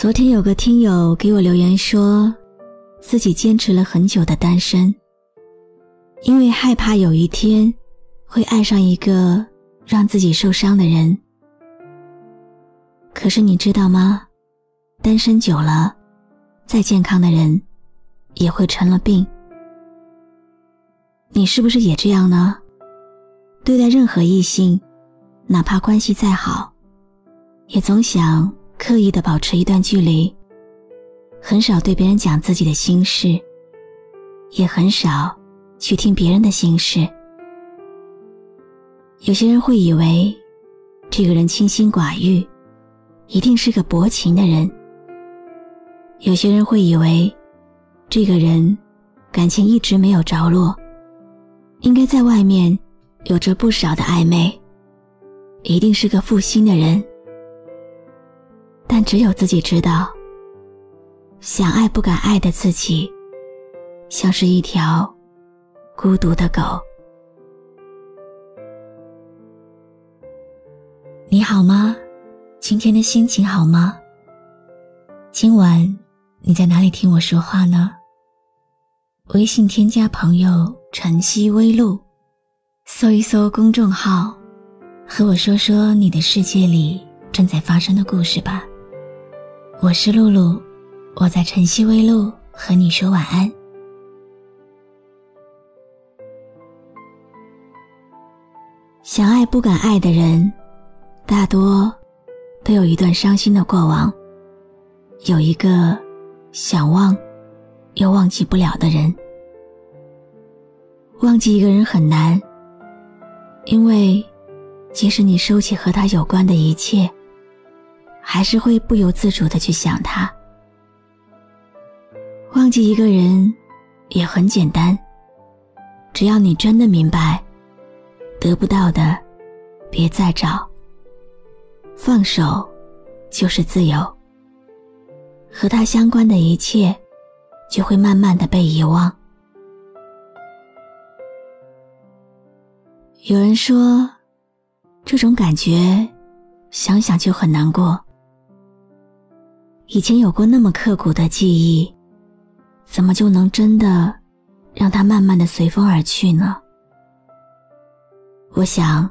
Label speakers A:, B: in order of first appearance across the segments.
A: 昨天有个听友给我留言说，自己坚持了很久的单身，因为害怕有一天会爱上一个让自己受伤的人。可是你知道吗？单身久了，再健康的人也会成了病。你是不是也这样呢？对待任何异性，哪怕关系再好，也总想。刻意的保持一段距离，很少对别人讲自己的心事，也很少去听别人的心事。有些人会以为，这个人清心寡欲，一定是个薄情的人；有些人会以为，这个人感情一直没有着落，应该在外面有着不少的暧昧，一定是个负心的人。但只有自己知道，想爱不敢爱的自己，像是一条孤独的狗。你好吗？今天的心情好吗？今晚你在哪里听我说话呢？微信添加朋友“晨曦微露”，搜一搜公众号，和我说说你的世界里正在发生的故事吧。我是露露，我在晨曦微露和你说晚安。想爱不敢爱的人，大多都有一段伤心的过往，有一个想忘又忘记不了的人。忘记一个人很难，因为即使你收起和他有关的一切。还是会不由自主的去想他。忘记一个人也很简单，只要你真的明白，得不到的别再找。放手就是自由，和他相关的一切就会慢慢的被遗忘。有人说，这种感觉想想就很难过。以前有过那么刻骨的记忆，怎么就能真的让它慢慢的随风而去呢？我想，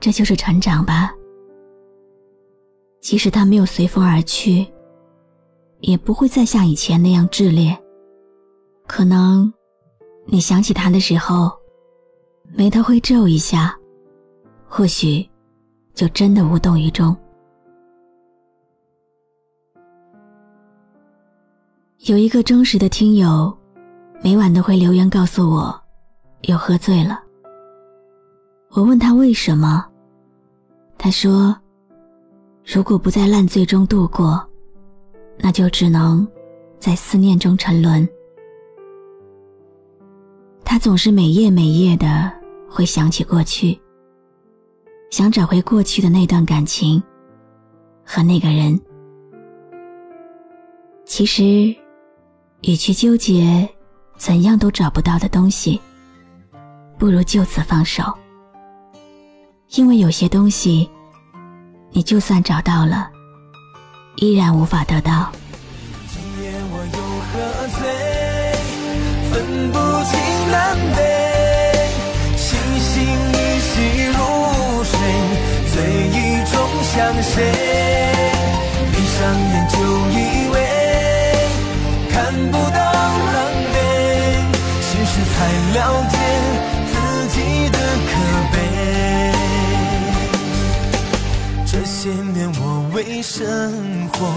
A: 这就是成长吧。即使它没有随风而去，也不会再像以前那样炽烈。可能，你想起他的时候，眉头会皱一下，或许，就真的无动于衷。有一个忠实的听友，每晚都会留言告诉我，又喝醉了。我问他为什么，他说：“如果不在烂醉中度过，那就只能在思念中沉沦。”他总是每夜每夜的会想起过去，想找回过去的那段感情和那个人。其实。与其纠结怎样都找不到的东西，不如就此放手。因为有些东西，你就算找到了，依然无法得到。
B: 今夜我又喝醉，分不清南北，星星依稀如水，醉意中想谁？闭上生活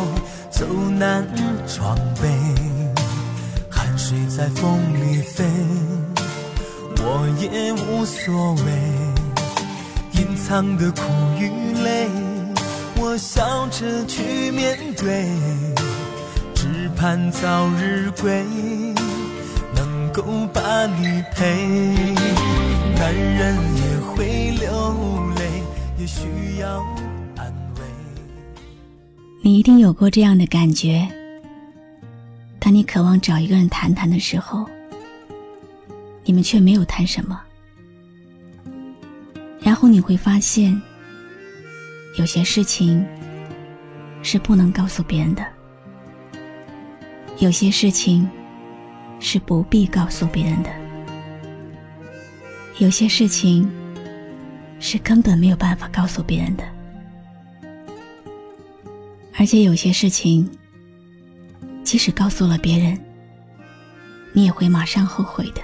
B: 走南闯北，汗水在风里飞，我也无所谓。隐藏的苦与累，我笑
C: 着去面对，只盼早日归，能够把你陪。男人也会流
A: 你一定有过这样的感觉：当你渴望找一个人谈谈的时候，你们却没有谈什么。然后你会发现，有些事情是不能告诉别人的，有些事情是不必告诉别人的，有些事情是根本没有办法告诉别人的，而且有些事情，即使告诉了别人，你也会马上后悔的。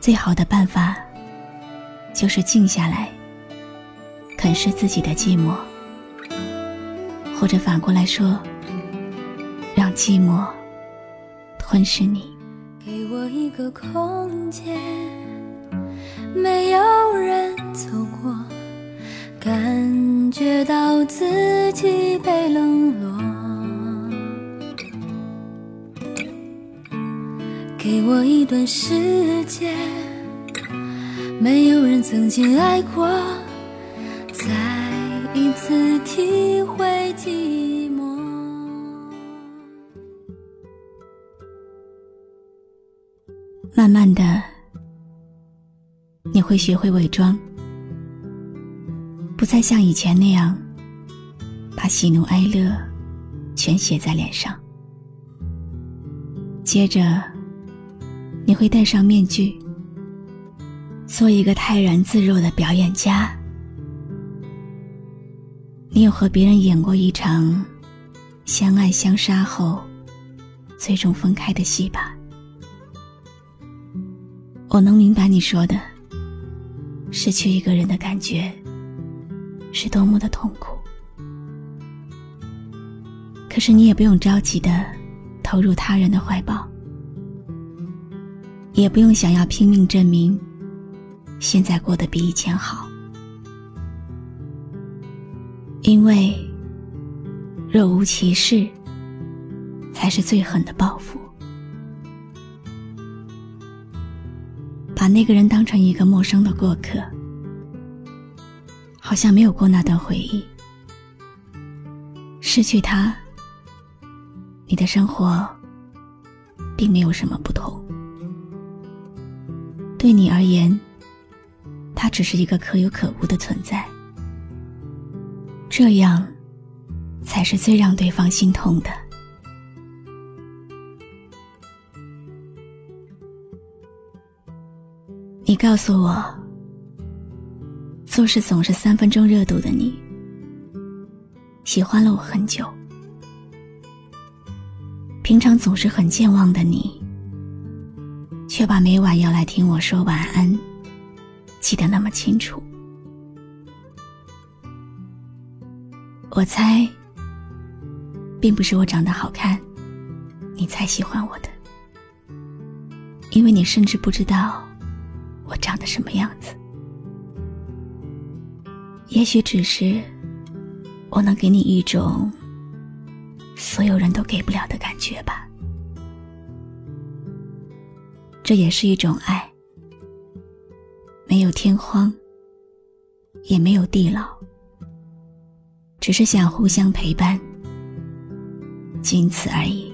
A: 最好的办法。就是静下来，啃食自己的寂寞，或者反过来说，让寂寞吞噬你。
B: 给我一个空间，没有人走过，感觉到自己被冷落。给我一段时间。没有人曾经爱过，再一次体会寂寞。
A: 慢慢的，你会学会伪装，不再像以前那样把喜怒哀乐全写在脸上。接着，你会戴上面具。做一个泰然自若的表演家，你有和别人演过一场相爱相杀后最终分开的戏吧？我能明白你说的，失去一个人的感觉是多么的痛苦。可是你也不用着急的投入他人的怀抱，也不用想要拼命证明。现在过得比以前好，因为若无其事，才是最狠的报复。把那个人当成一个陌生的过客，好像没有过那段回忆。失去他，你的生活并没有什么不同。对你而言。他只是一个可有可无的存在，这样才是最让对方心痛的。你告诉我，做事总是三分钟热度的你，喜欢了我很久；平常总是很健忘的你，却把每晚要来听我说晚安。记得那么清楚，我猜，并不是我长得好看，你才喜欢我的，因为你甚至不知道我长得什么样子。也许只是我能给你一种所有人都给不了的感觉吧，这也是一种爱。没有天荒，也没有地老，只是想互相陪伴，仅此而已。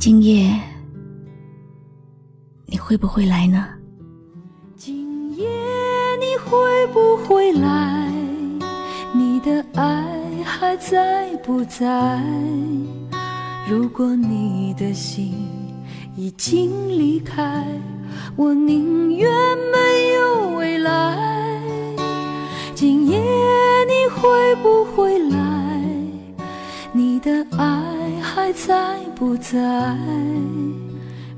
A: 今夜你会不会来呢？
B: 会不会来？你的爱还在不在？如果你的心已经离开。我宁愿没有未来。今夜你会不会来？你的爱还在不在？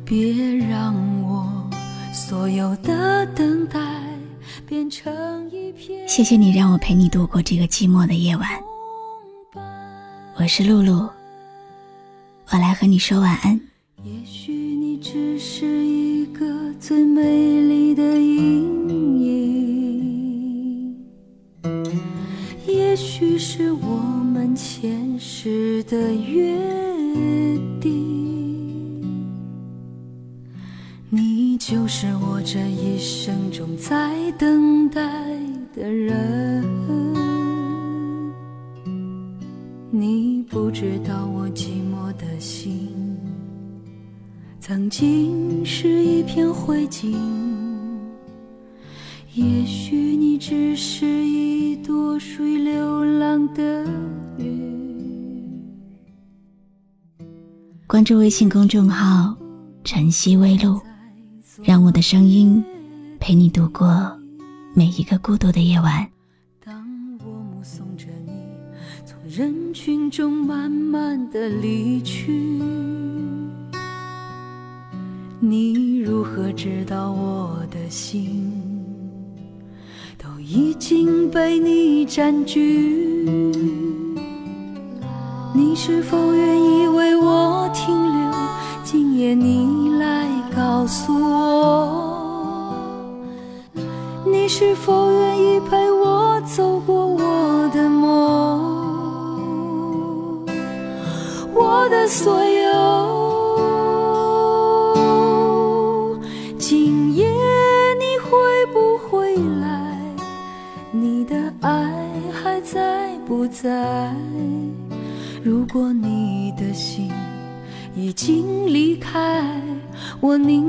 B: 别让我所有的等待变成一片。
A: 谢谢你让我陪你度过这个寂寞的夜晚。我是露露，我来和你说晚安。
B: 也许你只是一个最美丽的阴影。也许是我们前世的约就是我这一生中在等待的人。你不知道我寂寞的心，曾经是一片灰烬。也许你只是一朵属于流浪的云。
A: 关注微信公众号“晨曦微露”，让我的声音陪你度过每一个孤独的夜晚。
B: 当我目送着你从人群中慢慢的离去，你如何知道我的心都已经被你占据？你是否愿意为我停留？今夜你来告诉是否愿意陪我走过我的梦？我的所有，今夜你会不会来？你的爱还在不在？如果你的心已经离开，我宁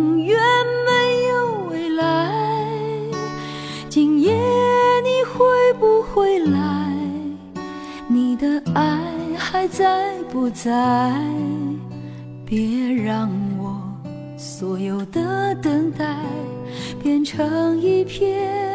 B: 在不在？别让我所有的等待变成一片。